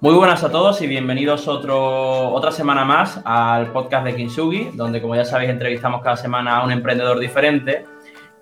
Muy buenas a todos y bienvenidos otro, otra semana más al podcast de Kinsugi, donde como ya sabéis entrevistamos cada semana a un emprendedor diferente.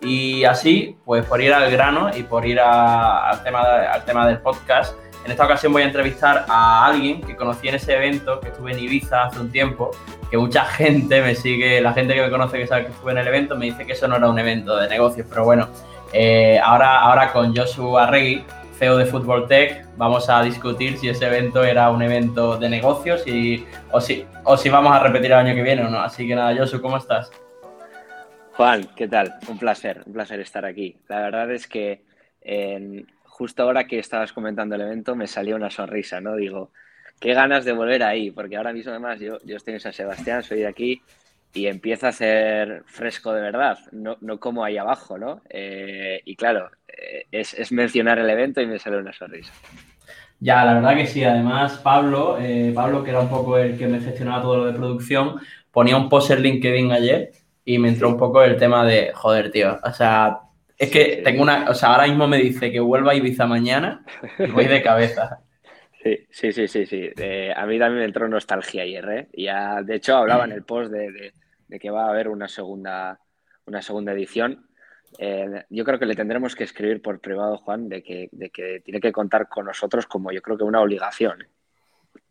Y así, pues por ir al grano y por ir al, tema, al tema del podcast, en esta ocasión voy a entrevistar a alguien que conocí en ese evento que estuve en Ibiza hace un tiempo, que mucha gente me sigue, la gente que me conoce que sabe que estuve en el evento me dice que eso no era un evento de negocios, pero bueno, eh, ahora, ahora con Joshua Arregui, CEO de Football Tech, vamos a discutir si ese evento era un evento de negocios y, o, si, o si vamos a repetir el año que viene o no. Así que nada, Josu, ¿cómo estás? Juan, ¿qué tal? Un placer, un placer estar aquí. La verdad es que justo ahora que estabas comentando el evento me salió una sonrisa, ¿no? Digo, qué ganas de volver ahí, porque ahora mismo además yo, yo estoy en San Sebastián, soy de aquí y empieza a ser fresco de verdad, no, no como ahí abajo, ¿no? Eh, y claro, eh, es, mencionar el evento y me sale una sonrisa. Ya, la verdad que sí. Además, Pablo, eh, Pablo, que era un poco el que me gestionaba todo lo de producción, ponía un post en LinkedIn ayer y me entró un poco el tema de, joder, tío, o sea, es que tengo una, o sea, ahora mismo me dice que vuelva a Ibiza mañana y voy de cabeza. Sí, sí, sí, sí, a mí también me entró nostalgia ayer, ¿eh? Ya, de hecho, hablaba en el post de, de que va a haber una segunda, una segunda edición. Eh, yo creo que le tendremos que escribir por privado, Juan, de que, de que tiene que contar con nosotros como yo creo que una obligación. ¿eh?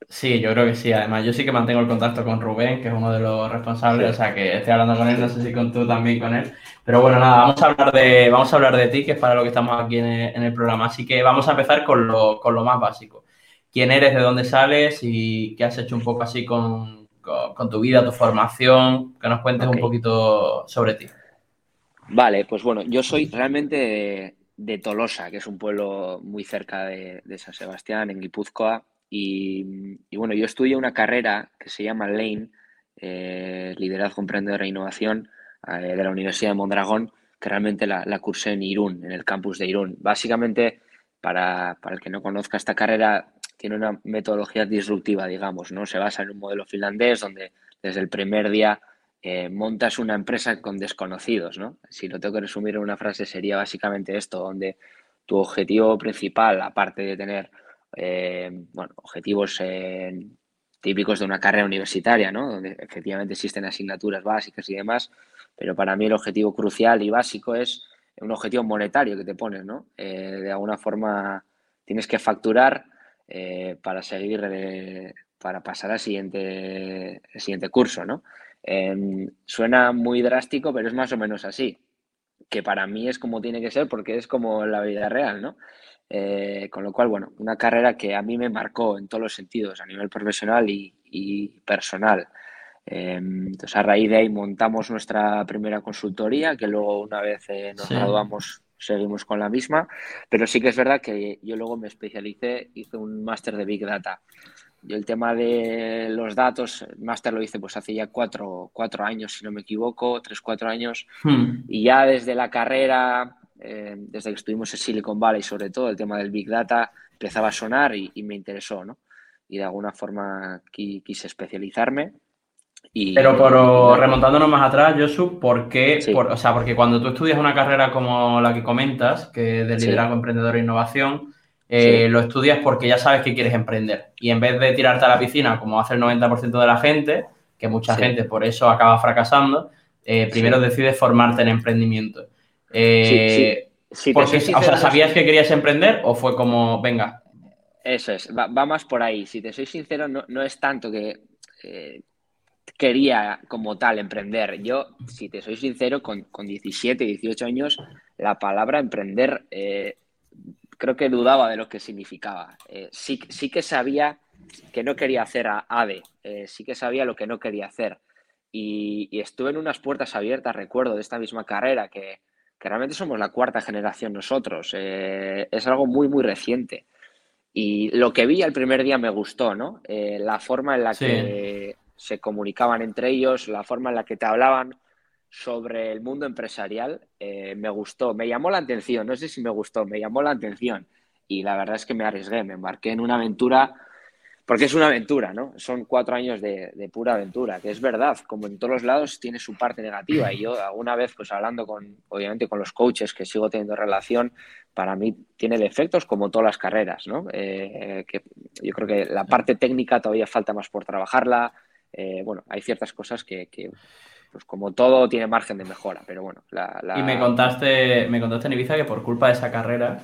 Sí, yo creo que sí. Además, yo sí que mantengo el contacto con Rubén, que es uno de los responsables, o sea que estoy hablando con él, no sé si con tú también con él. Pero bueno, nada, vamos a hablar de, vamos a hablar de ti, que es para lo que estamos aquí en el, en el programa. Así que vamos a empezar con lo, con lo más básico. ¿Quién eres, de dónde sales y qué has hecho un poco así con, con, tu vida, tu formación, que nos cuentes un poquito sobre ti. Vale, pues bueno, yo soy realmente de, Tolosa, que es un pueblo muy cerca de, San Sebastián, en Guipúzcoa, y, bueno, yo estudié una carrera que se llama Lane, eh, Liderazgo Emprendedor e Innovación, eh, de la Universidad de Mondragón, que realmente la, cursé en Irún, en el campus de Irún. Básicamente, para, para el que no conozca esta carrera, tiene una metodología disruptiva, digamos, ¿no? Se basa en un modelo finlandés donde desde el primer día eh, montas una empresa con desconocidos, ¿no? Si lo tengo que resumir en una frase sería básicamente esto, donde tu objetivo principal, aparte de tener, eh, objetivos eh, típicos de una carrera universitaria, ¿no? Donde efectivamente existen asignaturas básicas y demás, pero para mí el objetivo crucial y básico es un objetivo monetario que te pones, ¿no? de alguna forma tienes que facturar eh, para seguir, eh, para pasar al siguiente, siguiente curso, ¿no? Em, suena muy drástico, pero es más o menos así, que para mí es como tiene que ser porque es como la vida real, ¿no? Eh, con lo cual, bueno, una carrera que a mí me marcó en todos los sentidos, a nivel profesional y, personal. Em, entonces, a raíz de ahí montamos nuestra primera consultoría, que luego una vez nos graduamos seguimos con la misma, pero sí que es verdad que yo luego me especialicé, hice un máster de Big Data. Yo el tema de los datos, el máster lo hice pues hace ya cuatro, años, si no me equivoco, tres, cuatro años, hmm. y ya desde la carrera, eh, desde que estuvimos en Silicon Valley sobre todo, el tema del Big Data empezaba a sonar y, y me interesó, ¿no? Y de alguna forma quise especializarme pero por, remontándonos más atrás, Josu, ¿por qué? o sea, porque cuando tú estudias una carrera como la que comentas, que es de liderazgo emprendedor e innovación, eh, lo estudias porque ya sabes que quieres emprender. Y en vez de tirarte a la piscina, como hace el 90% de la gente, que mucha gente por eso acaba fracasando, eh, primero decides formarte en emprendimiento. Eh, porque, o sea, ¿sabías que querías emprender o fue como, venga? Eso es, va, más por ahí. Si te soy sincero, no, no es tanto que quería como tal emprender. Yo, si te soy sincero, con, con 17, 18 años, la palabra emprender eh, creo que dudaba de lo que significaba. Eh, sí, sí que sabía que no quería hacer a ADE, eh, sí que sabía lo que no quería hacer. Y, estuve en unas puertas abiertas, recuerdo, de esta misma carrera, que, realmente somos la cuarta generación nosotros. es algo muy, muy reciente. Y lo que vi el primer día me gustó, ¿no? la forma en la que se comunicaban entre ellos, la forma en la que te hablaban sobre el mundo empresarial, eh, me gustó, me llamó la atención, no sé si me gustó, me llamó la atención y la verdad es que me arriesgué, me embarqué en una aventura porque es una aventura, ¿no? Son cuatro años de, pura aventura, que es verdad, como en todos los lados tiene su parte negativa. Y yo alguna vez, pues hablando con, obviamente, con los coaches que sigo teniendo relación, para mí tiene defectos como todas las carreras, ¿no? Eh, yo creo que la parte técnica todavía falta más por trabajarla. Eh, bueno, hay ciertas cosas que, pues como todo, tiene margen de mejora, pero bueno. Y me contaste, me contaste en Ibiza que por culpa de esa carrera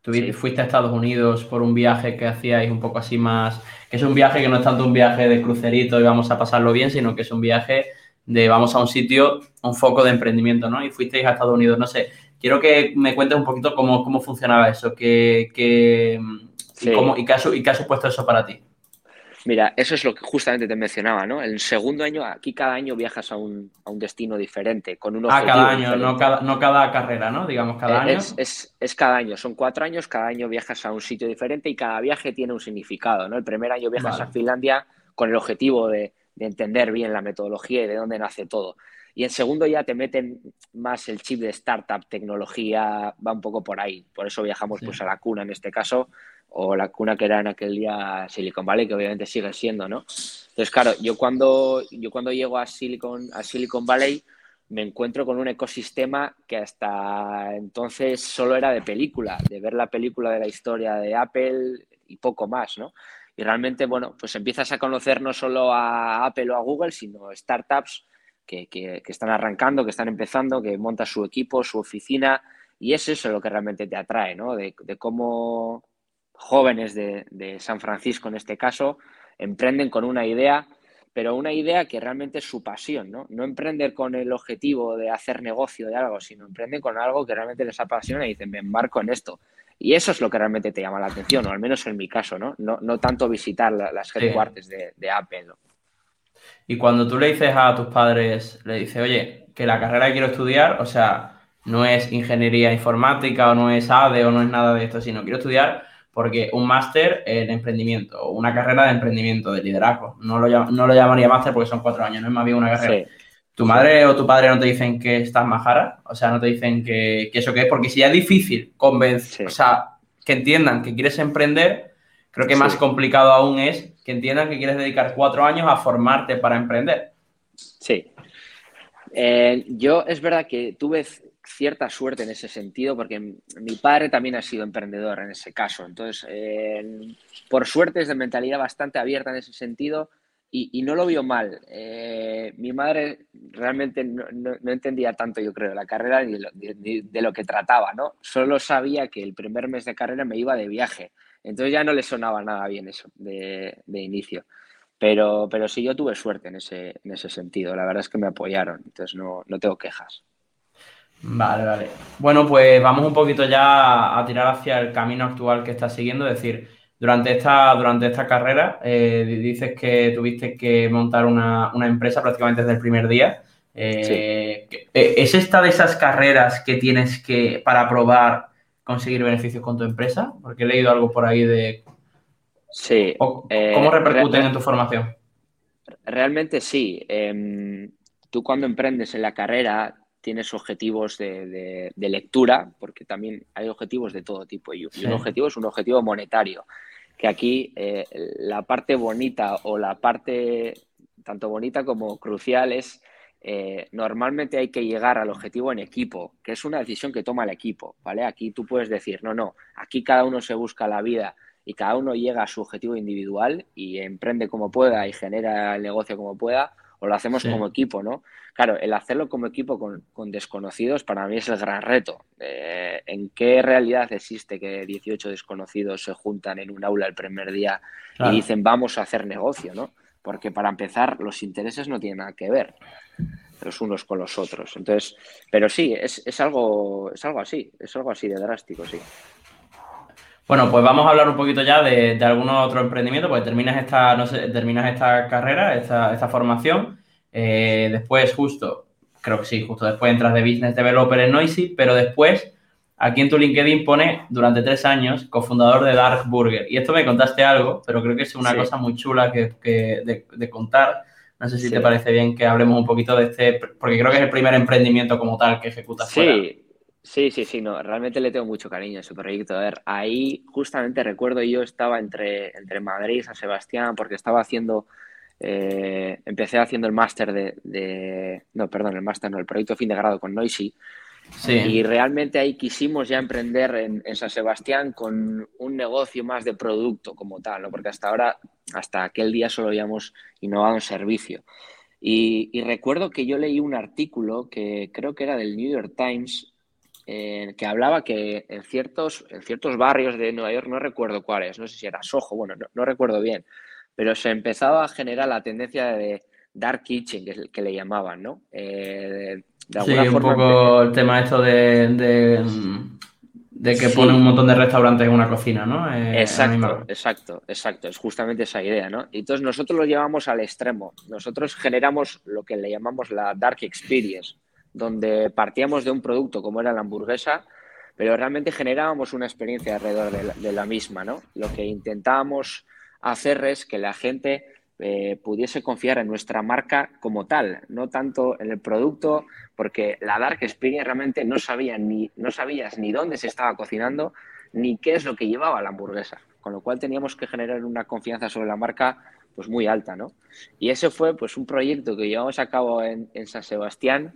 Tú fuiste a Estados Unidos por un viaje que hacíais un poco así más, que es un viaje que no es tanto un viaje de crucerito y vamos a pasarlo bien, sino que es un viaje de vamos a un sitio, un foco de emprendimiento, ¿no? Y fuisteis a Estados Unidos, no sé, quiero que me cuentes un poquito cómo, cómo funcionaba eso, qué, y, cómo, y, qué y qué ha supuesto eso para ti. Mira, eso es lo que justamente te mencionaba, ¿no? El segundo año, aquí cada año viajas a un, destino diferente, con un Ah, cada año, no cada, no cada, carrera, ¿no? Digamos, cada eh, año. Es, es, cada año, son cuatro años, cada año viajas a un sitio diferente y cada viaje tiene un significado, ¿no? El primer año viajas a Finlandia con el objetivo de, entender bien la metodología y de dónde nace todo. Y en segundo ya te meten más el chip de startup, tecnología, va un poco por ahí. Por eso viajamos pues a la cuna en este caso, o la cuna que era en aquel día Silicon Valley, que obviamente sigue siendo, ¿no? Entonces, claro, yo cuando, yo cuando llego a Silicon, a Silicon Valley me encuentro con un ecosistema que hasta entonces solo era de película, de ver la película de la historia de Apple y poco más, ¿no? Y realmente, bueno, pues empiezas a conocer no solo a Apple o a Google, sino startups que, que, que están arrancando, que están empezando, que montan su equipo, su oficina, y es eso lo que realmente te atrae, ¿no? De, de cómo jóvenes de, San Francisco en este caso, emprenden con una idea, pero una idea que realmente es su pasión, ¿no? No emprender con el objetivo de hacer negocio de algo, sino emprenden con algo que realmente les apasiona y dicen, me embarco en esto. Y eso es lo que realmente te llama la atención, o al menos en mi caso, ¿no? No, tanto visitar las headquarters de, de, Apple. Y cuando tú le dices a tus padres, le dices, oye, que la carrera que quiero estudiar, o sea, no es ingeniería informática o no es ADE o no es nada de esto, sino quiero estudiar porque un máster en emprendimiento, o una carrera de emprendimiento, de liderazgo, no lo, no lo llamaría máster porque son cuatro años, no es más bien una carrera. ¿Tu madre o tu padre no te dicen que estás majara? O sea, no te dicen que, eso qué es, porque si ya es difícil convencer, o sea, que entiendan que quieres emprender, creo que más complicado aún es que entiendan que quieres dedicar cuatro años a formarte para emprender. Sí. Eh, yo es verdad que tuve cierta suerte en ese sentido, porque mi padre también ha sido emprendedor en ese caso. Entonces, eh, por suerte es de mentalidad bastante abierta en ese sentido y, no lo vio mal. Eh, mi madre realmente no, entendía tanto, yo creo, la carrera ni de, lo, que trataba, ¿no? Solo sabía que el primer mes de carrera me iba de viaje. Entonces ya no le sonaba nada bien eso de, inicio. Pero, pero sí, yo tuve suerte en ese, en ese sentido. La verdad es que me apoyaron, entonces no, no tengo quejas. Vale, vale. Bueno, pues vamos un poquito ya a tirar hacia el camino actual que estás siguiendo. Es decir, durante esta, durante esta carrera eh, dices que tuviste que montar una, empresa prácticamente desde el primer día. Eh, eh, ¿Es esta de esas carreras que tienes que, para probar, conseguir beneficios con tu empresa? Porque he leído algo por ahí de... Sí. ¿Cómo repercuten en tu formación? Realmente sí. Em, tú cuando emprendes en la carrera tienes objetivos de, lectura, porque también hay objetivos de todo tipo. Y, un objetivo es un objetivo monetario, que aquí eh, la parte bonita o la parte tanto bonita como crucial es eh, normalmente hay que llegar al objetivo en equipo, que es una decisión que toma el equipo, ¿vale? Aquí tú puedes decir, no, no, aquí cada uno se busca la vida y cada uno llega a su objetivo individual y emprende como pueda y genera el negocio como pueda, o lo hacemos como equipo, ¿no? Claro, el hacerlo como equipo con, desconocidos para mí es el gran reto. Eh, ¿En qué realidad existe que 18 desconocidos se juntan en un aula el primer día y dicen vamos a hacer negocio, ¿no? Porque para empezar, los intereses no tienen nada que ver los unos con los otros. Entonces, pero sí, es, algo, es algo así, es algo así de drástico, sí. Bueno, pues vamos a hablar un poquito ya de, de algún otro emprendimiento, pues terminas esta, no sé, terminas esta carrera, esta, esta formación, eh, después justo, creo que sí, justo después entras de Business Developer en Noisy, pero después aquí en tu LinkedIn pone durante tres años cofundador de Dark Burger. Y esto me contaste algo, pero creo que es una cosa muy chula que, de, contar. No sé si te parece bien que hablemos un poquito de este, porque creo que es el primer emprendimiento como tal que ejecutas. Sí, Sí, sí, sí, no, realmente le tengo mucho cariño a ese proyecto. A ver, ahí justamente recuerdo yo estaba entre, entre Madrid y San Sebastián porque estaba haciendo, eh, empecé haciendo el máster de, no, perdón, el máster no, el proyecto fin de grado con Noisy. Sí. Y realmente ahí quisimos ya emprender en, en, San Sebastián con un negocio más de producto como tal, ¿no? porque hasta ahora, hasta aquel día solo habíamos innovado en servicio. Y, y recuerdo que yo leí un artículo que creo que era del New York Times que hablaba que en ciertos, en ciertos barrios de Nueva York, no recuerdo cuáles, no sé si era Soho, bueno, no, recuerdo bien, pero se empezaba a generar la tendencia de dark kitchen, que, es que le llamaban, ¿no? Eh, de, sí, un poco el tema esto de, de, que pone un montón de restaurantes en una cocina, ¿no? Eh, exacto, exacto, exacto, es justamente esa idea, ¿no? Y entonces nosotros lo llevamos al extremo, nosotros generamos lo que le llamamos la dark experience donde partíamos de un producto como era la hamburguesa, pero realmente generábamos una experiencia alrededor de la, misma, ¿no? Lo que intentábamos hacer es que la gente eh, pudiese confiar en nuestra marca como tal, no tanto en el producto, porque la Dark Experience realmente no, sabía ni, no sabías ni dónde se estaba cocinando, ni qué es lo que llevaba la hamburguesa, con lo cual teníamos que generar una confianza sobre la marca pues muy alta, ¿no? Y ese fue pues un proyecto que llevamos a cabo en, en San Sebastián,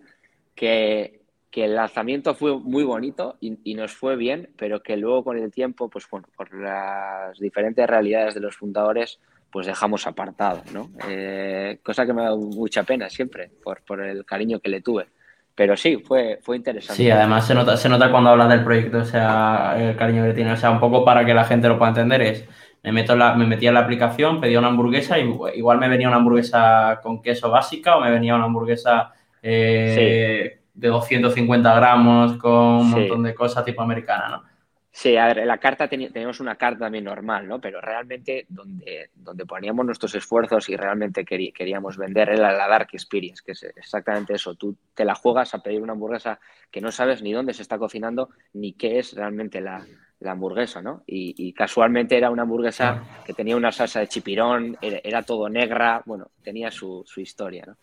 que, el lanzamiento fue muy bonito y, nos fue bien, pero que luego con el tiempo, pues bueno, por las diferentes realidades de los fundadores, pues dejamos apartado, ¿no? Eh, cosa que me ha dado mucha pena siempre, por, por, el cariño que le tuve. Pero sí, fue, fue interesante. Sí, además se nota, se nota cuando hablas del proyecto, o sea, el cariño que le tiene. O sea, un poco para que la gente lo pueda entender es, me, meto la, me metía en la aplicación, pedía una hamburguesa y igual me venía una hamburguesa con queso básica o me venía una hamburguesa eh, de 250 gramos con un montón de cosas tipo americana, ¿no? Sí, a ver, la carta teníamos una carta también normal, ¿no? Pero realmente donde, donde poníamos nuestros esfuerzos y realmente queríamos vender era la Dark Experience, que es exactamente eso. Tú te la juegas a pedir una hamburguesa que no sabes ni dónde se está cocinando ni qué es realmente la, hamburguesa, ¿no? Y, casualmente era una hamburguesa que tenía una salsa de chipirón, era, todo negra, bueno, tenía su, su historia, ¿no?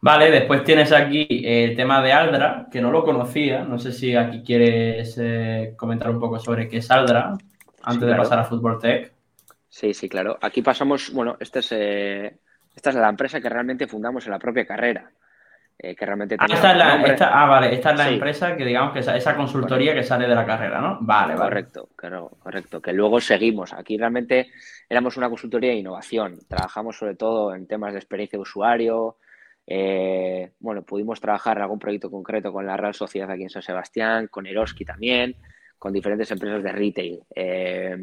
Vale, después tienes aquí el tema de Aldra, que no lo conocía. No sé si aquí quieres eh, comentar un poco sobre qué es Aldra antes de pasar a Football Tech. Sí, sí, claro. Aquí pasamos, bueno, este es, eh, esta es la empresa que realmente fundamos en la propia carrera. Eh, que realmente ah, esta es la, ah, vale, esta es la empresa que digamos que esa consultoría que sale de la carrera, ¿no? Vale, vale. Correcto, claro, correcto. Que luego seguimos. Aquí realmente éramos una consultoría de innovación. Trabajamos sobre todo en temas de experiencia de usuario, eh, bueno, pudimos trabajar en algún proyecto concreto con la Real Sociedad aquí en San Sebastián, con Eroski también, con diferentes empresas de retail. Eh,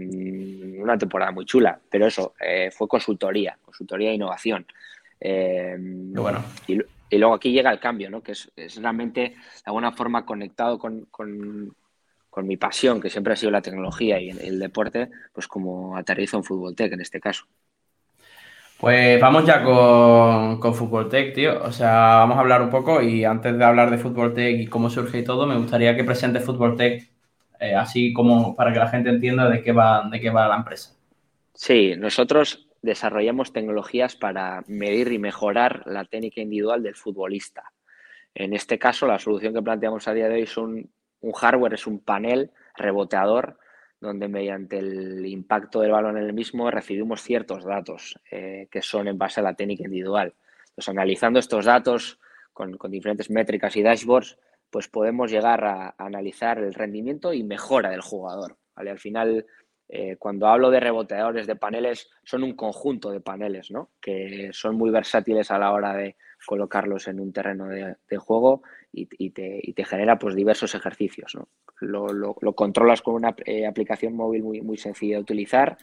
una temporada muy chula, pero eso, eh, fue consultoría, consultoría e innovación. bueno. Y, luego aquí llega el cambio, ¿no? que es, realmente de alguna forma conectado con, mi pasión, que siempre ha sido la tecnología y el, deporte, pues como aterrizo en Fútbol Tech en este caso. Pues vamos ya con, con Fútbol Tech, tío. O sea, vamos a hablar un poco y antes de hablar de Fútbol Tech y cómo surge y todo, me gustaría que presente Fútbol Tech eh, así como para que la gente entienda de qué va, de qué va la empresa. Sí, nosotros desarrollamos tecnologías para medir y mejorar la técnica individual del futbolista. En este caso, la solución que planteamos a día de hoy es un, un hardware, es un panel reboteador donde mediante el impacto del balón en el mismo recibimos ciertos datos eh, que son en base a la técnica individual. Entonces, analizando estos datos con, diferentes métricas y dashboards, pues podemos llegar a, analizar el rendimiento y mejora del jugador. Al final, eh, cuando hablo de reboteadores de paneles, son un conjunto de paneles, ¿no? Que son muy versátiles a la hora de colocarlos en un terreno de, juego y, te, genera pues diversos ejercicios, ¿no? Lo, controlas con una eh, aplicación móvil muy, muy sencilla de utilizar,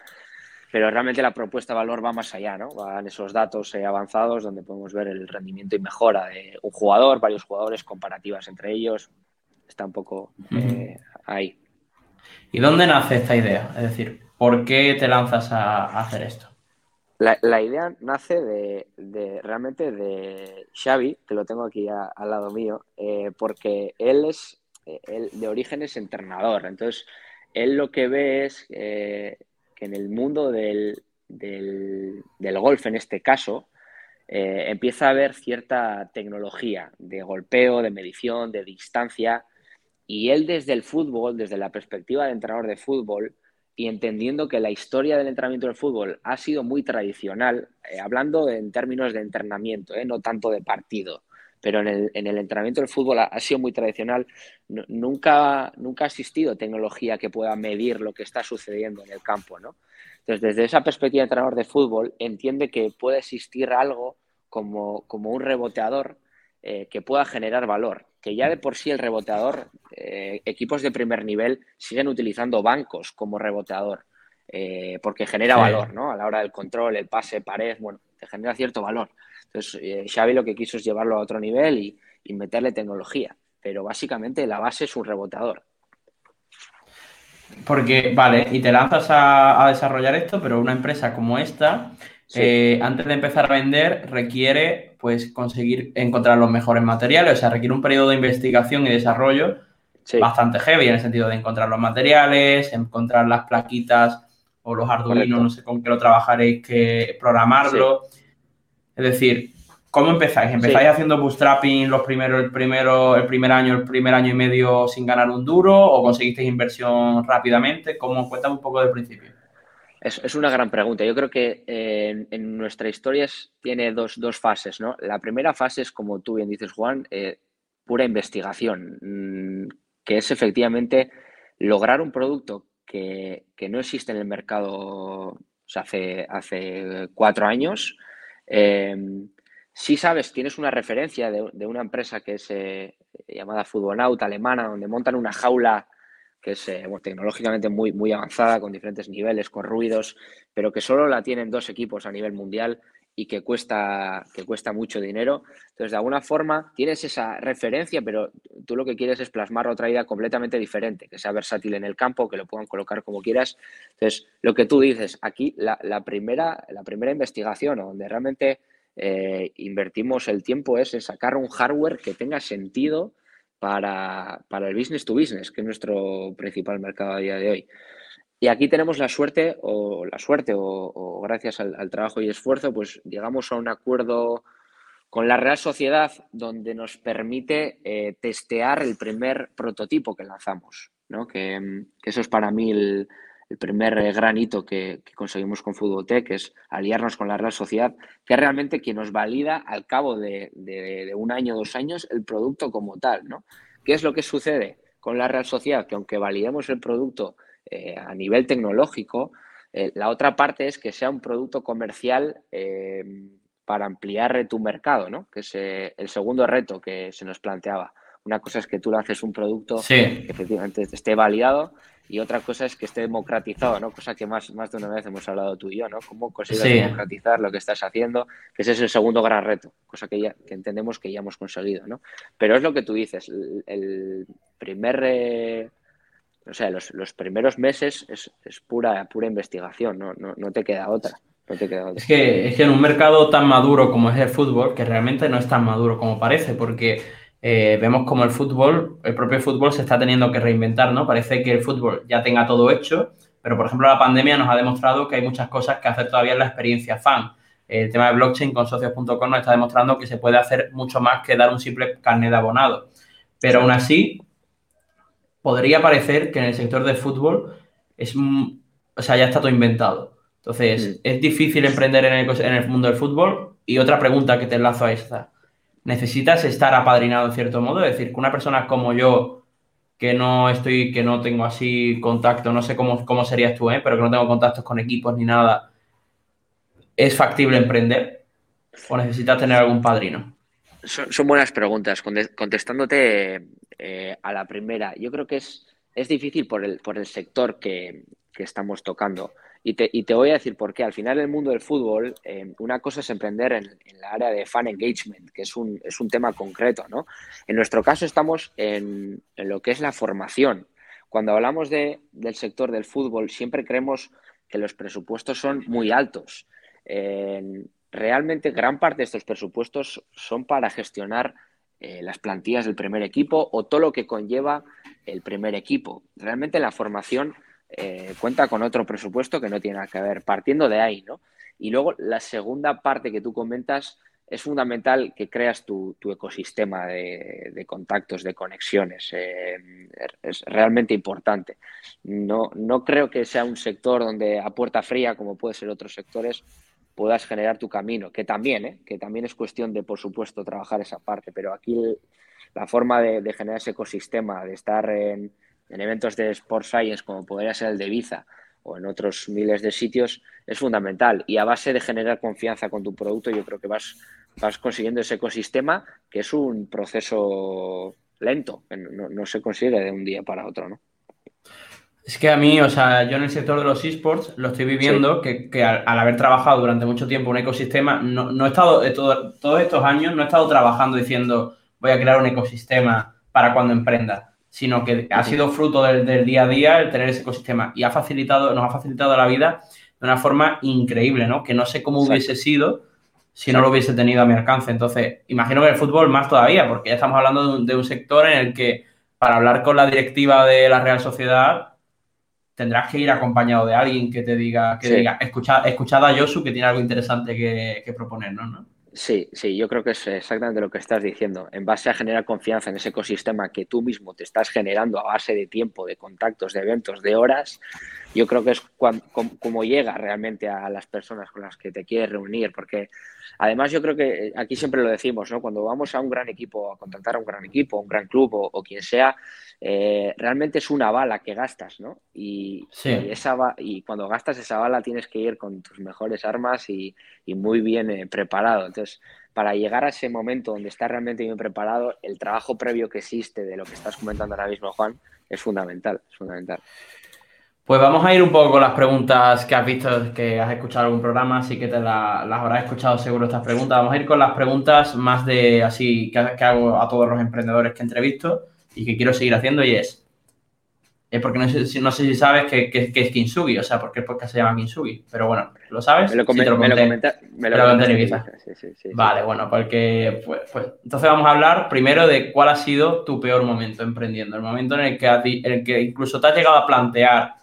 pero realmente la propuesta de valor va más allá, ¿no? Van esos datos eh, avanzados donde podemos ver el rendimiento y mejora de un jugador, varios jugadores, comparativas entre ellos. Está un poco ahí. ¿Y dónde nace esta idea? Es decir, ¿por qué te lanzas a, hacer esto? La, idea nace de, realmente de Xavi, que lo tengo aquí al lado mío, eh, porque él es él de origen es entrenador. Entonces, él lo que ve es eh, que en el mundo del, del, golf, en este caso, eh, empieza a haber cierta tecnología de golpeo, de medición, de distancia, y él desde el fútbol, desde la perspectiva de entrenador de fútbol, y entendiendo que la historia del entrenamiento del fútbol ha sido muy tradicional, eh, hablando en términos de entrenamiento, eh, no tanto de partido, pero en el, en el entrenamiento del fútbol ha, sido muy tradicional, nunca, nunca ha existido tecnología que pueda medir lo que está sucediendo en el campo. ¿no? Entonces, desde esa perspectiva de entrenador de fútbol, entiende que puede existir algo como, un reboteador eh, que pueda generar valor. Que ya de por sí el reboteador, eh, equipos de primer nivel siguen utilizando bancos como reboteador, eh, porque genera valor, ¿no? A la hora del control, el pase, pared, bueno, te genera cierto valor. Entonces, Xavi lo que quiso es llevarlo a otro nivel y, meterle tecnología, pero básicamente la base es un reboteador. Porque, vale, y te lanzas a, desarrollar esto, pero una empresa como esta, antes de empezar a vender, requiere pues conseguir encontrar los mejores materiales. O sea, requiere un periodo de investigación y desarrollo bastante heavy en el sentido de encontrar los materiales, encontrar las plaquitas o los Arduino, no sé con qué lo trabajaréis, que programarlo. Es decir, ¿cómo empezáis? ¿Empezáis haciendo bootstrapping los primeros, el primero, el primer año, el primer año y medio sin ganar un duro? ¿O conseguisteis inversión rápidamente? ¿Cómo cuéntame un poco del principio? Es, una gran pregunta. Yo creo que eh, en, nuestra historia tiene dos, fases, ¿no? La primera fase es, como tú bien dices, Juan, eh, pura investigación, mm, que es efectivamente lograr un producto que, no existe en el mercado hace, hace cuatro años. Em, si sabes, tienes una referencia de, una empresa que es eh, llamada Futbonaut alemana, donde montan una jaula que es eh, tecnológicamente muy, muy avanzada, con diferentes niveles, con ruidos, pero que solo la tienen dos equipos a nivel mundial y que cuesta, que cuesta mucho dinero. Entonces, de alguna forma, tienes esa referencia, pero tú lo que quieres es plasmar otra idea completamente diferente, que sea versátil en el campo, que lo puedan colocar como quieras. Entonces, lo que tú dices, aquí la, primera, la primera investigación, donde realmente eh, invertimos el tiempo, es en sacar un hardware que tenga sentido para, el business to business, que es nuestro principal mercado a día de hoy. Y aquí tenemos la suerte, o la suerte, o, gracias al, trabajo y esfuerzo, pues llegamos a un acuerdo con la Real Sociedad donde nos permite eh, testear el primer prototipo que lanzamos, ¿no? que, que eso es para mí el, el primer eh, gran hito que, conseguimos con Futboltec, es aliarnos con la Real Sociedad, que es realmente quien nos valida al cabo de, un año, dos años, el producto como tal, ¿no? ¿Qué es lo que sucede con la Real Sociedad? Que aunque validemos el producto eh, a nivel tecnológico, eh, la otra parte es que sea un producto comercial para ampliar tu mercado, ¿no? Que es el segundo reto que se nos planteaba. Una cosa es que tú lances un producto que efectivamente esté validado y otra cosa es que esté democratizado, ¿no? Cosa que más, más de una vez hemos hablado tú y yo, ¿no? Cómo consigues democratizar lo que estás haciendo, que ese es el segundo gran reto, cosa que ya que entendemos que ya hemos conseguido, ¿no? Pero es lo que tú dices, el, primer, eh, o sea, los, los, primeros meses es, es, pura, pura investigación, ¿no? No, no te queda otra. No te queda otra. Es, que, es que en un mercado tan maduro como es el fútbol, que realmente no es tan maduro como parece, porque eh, vemos como el fútbol, el propio fútbol se está teniendo que reinventar, ¿no? Parece que el fútbol ya tenga todo hecho, pero por ejemplo la pandemia nos ha demostrado que hay muchas cosas que hacer todavía en la experiencia fan. El tema de blockchain con socios.com nos está demostrando que se puede hacer mucho más que dar un simple carnet de abonado. Pero aún así, podría parecer que en el sector del fútbol es, o sea, ya está todo inventado. Entonces, mm. es difícil emprender en el, en el mundo del fútbol. Y otra pregunta que te enlazo a esta necesitas estar apadrinado en cierto modo. Es decir, que una persona como yo, que no estoy, que no tengo así contacto, no sé cómo, cómo serías tú, ¿eh? pero que no tengo contactos con equipos ni nada, ¿es factible emprender? ¿O necesitas tener algún padrino? Son, buenas preguntas. Contestándote eh, a la primera, yo creo que es, es difícil por el, por el sector que, que estamos tocando. Y te, voy a decir por qué. Al final, en el mundo del fútbol, eh, una cosa es emprender en, la área de fan engagement, que es un, es un tema concreto, ¿no? En nuestro caso, estamos en, lo que es la formación. Cuando hablamos de, del sector del fútbol, siempre creemos que los presupuestos son muy altos. realmente, gran parte de estos presupuestos son para gestionar eh, las plantillas del primer equipo o todo lo que conlleva el primer equipo. Realmente, la formación eh, cuenta con otro presupuesto que no tiene nada que ver, partiendo de ahí, ¿no? Y luego la segunda parte que tú comentas, es fundamental que creas tu, ecosistema de, contactos, de conexiones. Eh, es realmente importante. No, no creo que sea un sector donde a puerta fría, como puede ser otros sectores, puedas generar tu camino, que también, ¿eh? que también es cuestión de, por supuesto, trabajar esa parte, pero aquí la forma de, generar ese ecosistema, de estar en, en, eventos de Sport Science, como podría ser el de Ibiza, o en otros miles de sitios, es fundamental. Y a base de generar confianza con tu producto, yo creo que vas vas consiguiendo ese ecosistema que es un proceso lento, que no, se consigue de un día para otro, ¿no? Es que a mí, o sea, yo en el sector de los esports lo estoy viviendo, que, al, haber trabajado durante mucho tiempo un ecosistema, no, he estado, de todos estos años, no he estado trabajando diciendo voy a crear un ecosistema para cuando emprenda, sino que ha sido fruto del, día a día el tener ese ecosistema y ha facilitado, nos ha facilitado la vida de una forma increíble, ¿no? Que no sé cómo hubiese sido si no lo hubiese tenido a mi alcance. Entonces, imagino que el fútbol más todavía, porque ya estamos hablando de un, sector en el que para hablar con la directiva de la Real Sociedad tendrás que ir acompañado de alguien que te diga, que diga, escuchad, escuchad, a Josu que tiene algo interesante que, que proponernos, ¿no? Sí, sí, yo creo que es exactamente lo que estás diciendo. En base a generar confianza en ese ecosistema que tú mismo te estás generando a base de tiempo, de contactos, de eventos, de horas, yo creo que es como, llega realmente a las personas con las que te quieres reunir. Porque además yo creo que aquí siempre lo decimos, ¿no? Cuando vamos a un gran equipo, a contratar a un gran equipo, un gran club o quien sea, eh, realmente es una bala que gastas, ¿no? Y, esa y cuando gastas esa bala tienes que ir con tus mejores armas y, muy bien eh, preparado. Entonces, para llegar a ese momento donde estás realmente bien preparado, el trabajo previo que existe de lo que estás comentando ahora mismo, Juan, es fundamental, es fundamental. Pues vamos a ir un poco con las preguntas que has visto, que has escuchado algún programa, así que te las habrás escuchado seguro estas preguntas. Vamos a ir con las preguntas más de así que, que hago a todos los emprendedores que entrevisto y que quiero seguir haciendo y es, es porque no sé, no sé si sabes que, que, es Kinsugi, o sea, porque el podcast se llama Kinsugi, pero bueno, ¿lo sabes? Me lo, comenté, me lo comenté, me lo Vale, bueno, porque, pues, pues, entonces vamos a hablar primero de cuál ha sido tu peor momento emprendiendo, el momento en el que, en el que incluso te has llegado a plantear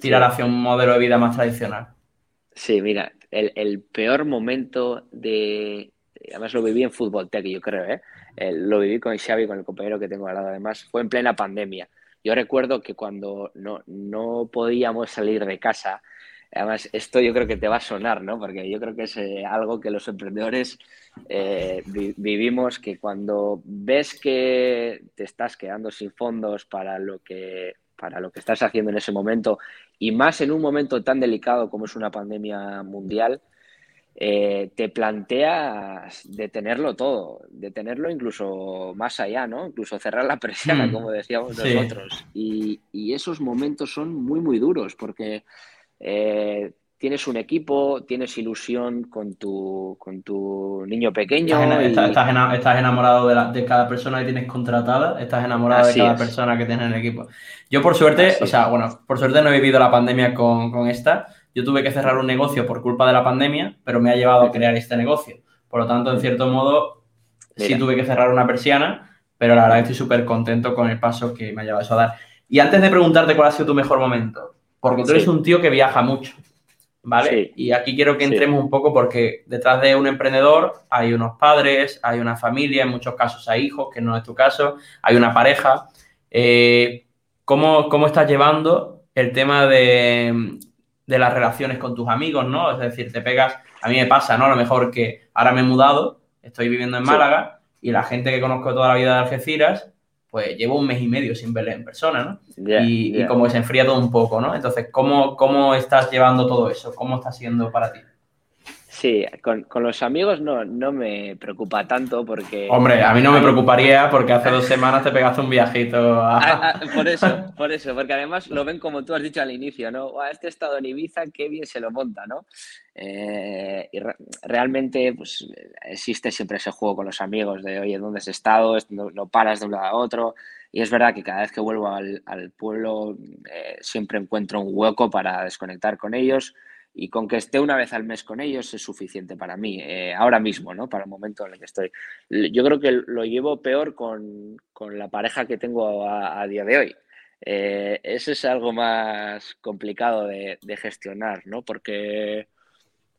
tirar hacia un modelo de vida más tradicional. Sí, mira, el, el peor momento de, además lo viví en Fútbol Tech, yo creo, ¿eh? Eh, lo viví con Xavi, con el compañero que tengo al lado además, fue en plena pandemia. Yo recuerdo que cuando no, no podíamos salir de casa, además esto yo creo que te va a sonar, ¿no? Porque yo creo que es eh, algo que los emprendedores eh, vivimos, que cuando ves que te estás quedando sin fondos para lo que para lo que estás haciendo en ese momento y más en un momento tan delicado como es una pandemia mundial, eh, te planteas detenerlo todo, detenerlo incluso más allá, ¿no? Incluso cerrar la persiana, mm. como decíamos nosotros. Y, esos momentos son muy, muy duros porque eh, tienes un equipo, tienes ilusión con tu, con tu niño pequeño. Estás, enamorado de, cada persona que tienes contratada, estás enamorado de cada persona que tienes en el equipo. Yo, por suerte, o sea, bueno, por suerte no he vivido la pandemia con, con esta yo tuve que cerrar un negocio por culpa de la pandemia, pero me ha llevado a crear este negocio. Por lo tanto, en cierto modo, sí tuve que cerrar una persiana, pero la verdad estoy súper contento con el paso que me ha llevado eso a dar. Y antes de preguntarte cuál ha sido tu mejor momento, porque tú eres un tío que viaja mucho, ¿vale? Y aquí quiero que entremos un poco porque detrás de un emprendedor hay unos padres, hay una familia, en muchos casos hay hijos, que no es tu caso, hay una pareja. Eh, ¿cómo, ¿Cómo estás llevando el tema de de las relaciones con tus amigos, ¿no? Es decir, te pegas, a mí me pasa, ¿no? A lo mejor que ahora me he mudado, estoy viviendo en Málaga y la gente que conozco toda la vida de Algeciras, pues llevo un mes y medio sin verle en persona, ¿no? y, como que se enfría todo un poco, ¿no? Entonces, ¿cómo, ¿cómo estás llevando todo eso? ¿Cómo está siendo para ti? Sí, con, los amigos no, no, me preocupa tanto porque... Hombre, a mí no me preocuparía porque hace dos semanas te pegaste un viajito a... Ah, ah, por eso, por eso, porque además lo ven como tú has dicho al inicio, ¿no? Este estado en Ibiza, qué bien se lo monta, ¿no? Eh, y realmente pues, existe siempre ese juego con los amigos de, oye, ¿dónde has estado? No, paras de un lado a otro. Y es verdad que cada vez que vuelvo al, pueblo eh, siempre encuentro un hueco para desconectar con ellos y con que esté una vez al mes con ellos es suficiente para mí, eh, ahora mismo, ¿no? Para el momento en el que estoy. Yo creo que lo llevo peor con, la pareja que tengo a, día de hoy. Eh, eso es algo más complicado de, gestionar, ¿no? Porque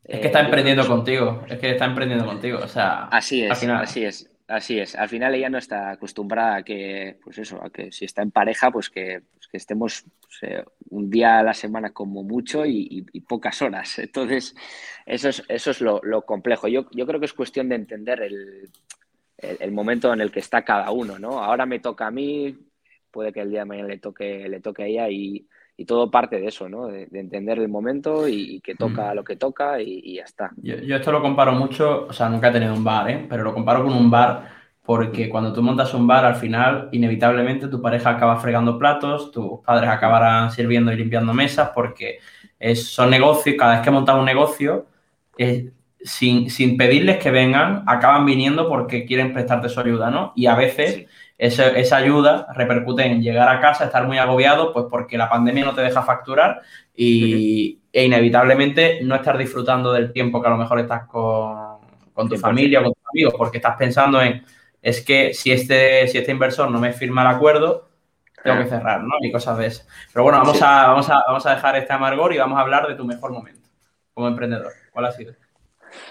Es que está emprendiendo contigo, es que está emprendiendo contigo, o sea... Así es, así es. Así es, al final ella no está acostumbrada a que, pues eso, a que si está en pareja, pues que, pues estemos pues, eh, un día a la semana como mucho y, pocas horas. Entonces, eso es, eso es lo, complejo. Yo, yo, creo que es cuestión de entender el, el, momento en el que está cada uno, ¿no? Ahora me toca a mí, puede que el día de mañana le toque, le toque a ella y, todo parte de eso, ¿no? De, entender el momento y, que toca mm. lo que toca y, ya está. Yo, esto lo comparo mucho, o sea, nunca he tenido un bar, ¿eh? Pero lo comparo con un bar porque cuando tú montas un bar, al final, inevitablemente tu pareja acaba fregando platos, tus padres acabarán sirviendo y limpiando mesas, porque es, son negocios, cada vez que montas un negocio, sin, pedirles que vengan, acaban viniendo porque quieren prestarte su ayuda, ¿no? Y a veces esa, ayuda repercute en llegar a casa, estar muy agobiado, pues porque la pandemia no te deja facturar y, e inevitablemente no estar disfrutando del tiempo que a lo mejor estás con, tu familia o con tus amigos, porque estás pensando en, es que si este, si este inversor no me firma el acuerdo, tengo que cerrar, ¿no? Y cosas de eso. Pero bueno, vamos, a, vamos, a, vamos a dejar este amargor y vamos a hablar de tu mejor momento como emprendedor. ¿Cuál ha sido?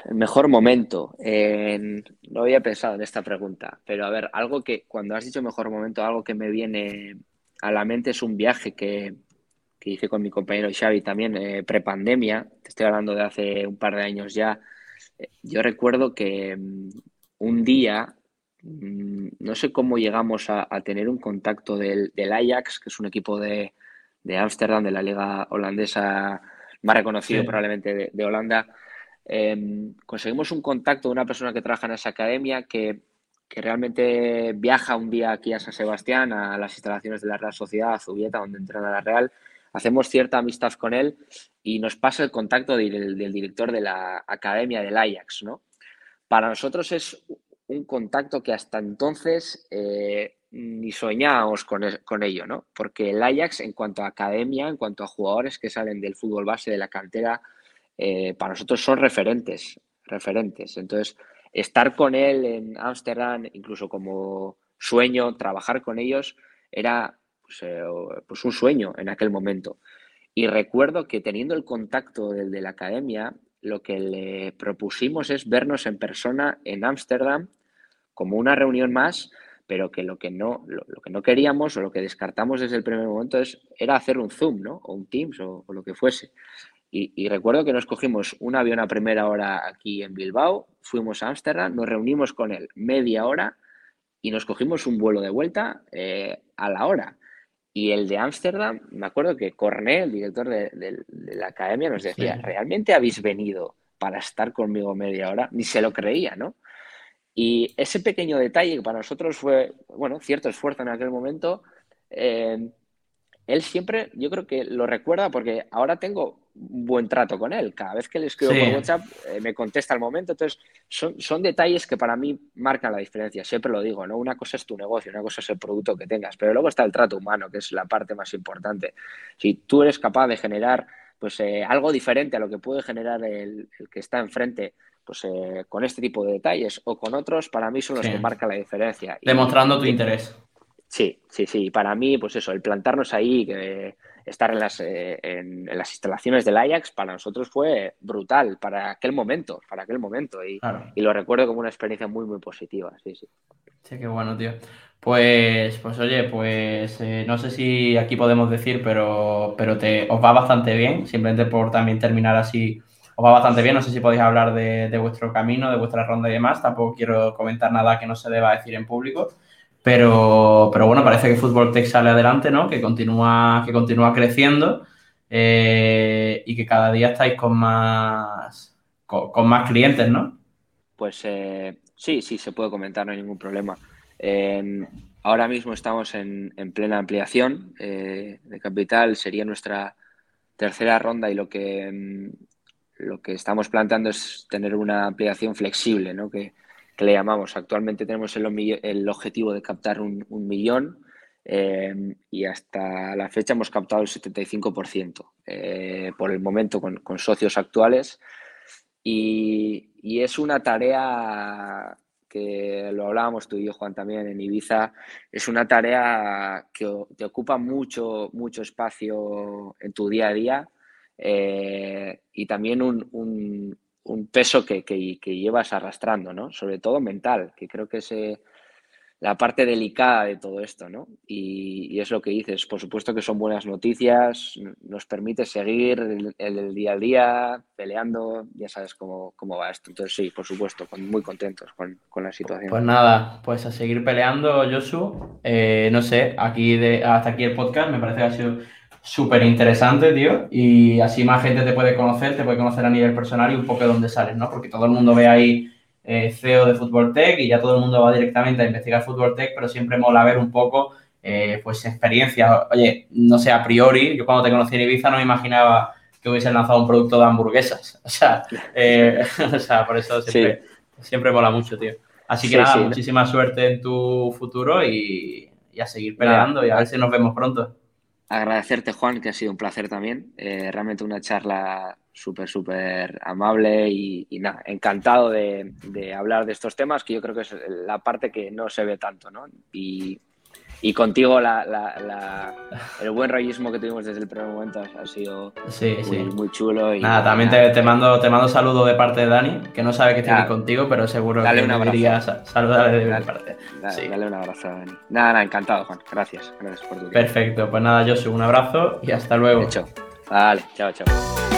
El mejor momento. no había pensado en esta pregunta, pero a ver, algo que cuando has dicho mejor momento, algo que me viene a la mente es un viaje que, hice con mi compañero Xavi también eh, prepandemia. Te estoy hablando de hace un par de años ya. Eh, yo recuerdo que mm, un día, no sé cómo llegamos a, tener un contacto del, Ajax, que es un equipo de Ámsterdam, de, la liga holandesa más reconocido probablemente de Holanda Em, conseguimos un contacto de una persona que trabaja en esa academia que, realmente viaja un día aquí a San Sebastián, a las instalaciones de la Real Sociedad, a Zubieta, donde entrena la Real. Hacemos cierta amistad con él y nos pasa el contacto del, director de la academia del Ajax, ¿no? Para nosotros es un contacto que hasta entonces eh, ni soñábamos con, con, ello, ¿no? Porque el Ajax, en cuanto a academia, en cuanto a jugadores que salen del fútbol base, de la cantera, eh, para nosotros son referentes, referentes. Entonces, estar con él en Ámsterdam, incluso como sueño, trabajar con ellos, era pues, eh, pues, un sueño en aquel momento. Y recuerdo que teniendo el contacto del de la academia, lo que le propusimos es vernos en persona en Ámsterdam como una reunión más, pero que lo que no, lo, que no queríamos o lo que descartamos desde el primer momento es, era hacer un Zoom, ¿no? O un Teams o lo que fuese. Y, recuerdo que nos cogimos un avión a primera hora aquí en Bilbao, fuimos a Ámsterdam, nos reunimos con él media hora y nos cogimos un vuelo de vuelta eh, a la hora. Y el de Ámsterdam, me acuerdo que Corné, el director de, la academia, nos decía, ¿realmente habéis venido para estar conmigo media hora? Ni se lo creía, ¿no? Y ese pequeño detalle que para nosotros fue, bueno, cierto esfuerzo en aquel momento, eh, él siempre, yo creo que lo recuerda porque ahora tengo buen trato con él. Cada vez que le escribo por WhatsApp eh, me contesta al momento. Entonces, son, son detalles que para mí marcan la diferencia. Siempre lo digo, ¿no? Una cosa es tu negocio, una cosa es el producto que tengas, pero luego está el trato humano, que es la parte más importante. Si tú eres capaz de generar pues eh, algo diferente a lo que puede generar el, que está enfrente, pues eh, con este tipo de detalles o con otros, para mí son los que marcan la diferencia. Demostrando tu interés. Sí, sí, sí. Para mí, pues eso, el plantarnos ahí, estar en las, eh, en, las instalaciones del Ajax, para nosotros fue brutal, para aquel momento, para aquel momento. Y, y lo recuerdo como una experiencia muy, muy positiva, sí, sí. Sí, qué bueno, tío. Pues, pues oye, pues eh, no sé si aquí podemos decir, pero, pero te, os va bastante bien, simplemente por también terminar así, os va bastante bien. No sé si podéis hablar de, vuestro camino, de vuestra ronda y demás. Tampoco quiero comentar nada que no se deba decir en público. Pero, pero bueno, parece que Fútbol Tech sale adelante, ¿no? Que continúa, que continúa creciendo eh, y que cada día estáis con más, con, más clientes, ¿no? Pues eh, sí, sí, se puede comentar, no hay ningún problema. ahora mismo estamos en, plena ampliación eh, de capital, sería nuestra tercera ronda y lo que, mm, lo que estamos planteando es tener una ampliación flexible, ¿no? Que, le llamamos. Actualmente tenemos el, objetivo de captar un, millón eh, y hasta la fecha hemos captado el 75% eh, por el momento con, socios actuales. Y, es una tarea que lo hablábamos tú y yo, Juan, también en Ibiza, es una tarea que te ocupa mucho, mucho espacio en tu día a día. Eh, y también un, peso que, que, llevas arrastrando, ¿no? Sobre todo mental, que creo que es la parte delicada de todo esto, ¿no? Y, es lo que dices, por supuesto que son buenas noticias, nos permite seguir el, día a día, peleando, ya sabes cómo, cómo, va esto. Entonces sí, por supuesto, muy contentos con, la situación. Pues nada, pues a seguir peleando, Josu. Eh, no sé, aquí de, hasta aquí el podcast, me parece que ha sido súper interesante, tío, y así más gente te puede conocer, te puede conocer a nivel personal y un poco de dónde sales, ¿no? Porque todo el mundo ve ahí eh, CEO de Fútbol Tech y ya todo el mundo va directamente a investigar Fútbol Tech, pero siempre mola ver un poco, eh, pues, experiencia. Oye, no sé, a priori, yo cuando te conocí en Ibiza no me imaginaba que hubiesen lanzado un producto de hamburguesas. O sea, eh, o sea por eso siempre, siempre mola mucho, tío. Así que nada, muchísima suerte en tu futuro y, a seguir peleando y a ver si nos vemos pronto agradecerte, Juan, que ha sido un placer también. Eh, realmente una charla súper, súper amable y, nada, encantado de, de, hablar de estos temas, que yo creo que es la parte que no se ve tanto, ¿no? Y, y contigo la, la, el buen rollismo que tuvimos desde el primer momento ha sido muy, chulo. Y, nada, también te, te, mando, te mando saludo de parte de Dani, que no sabe que estoy contigo, pero seguro dale que un abrazo. diría saludarle de mi parte. Dale, dale, un abrazo a Dani. Nada, nada, encantado, Juan. Gracias. Gracias por tu Perfecto, pues nada, Josu, un abrazo y hasta luego. Hecho. Vale, chao, chao.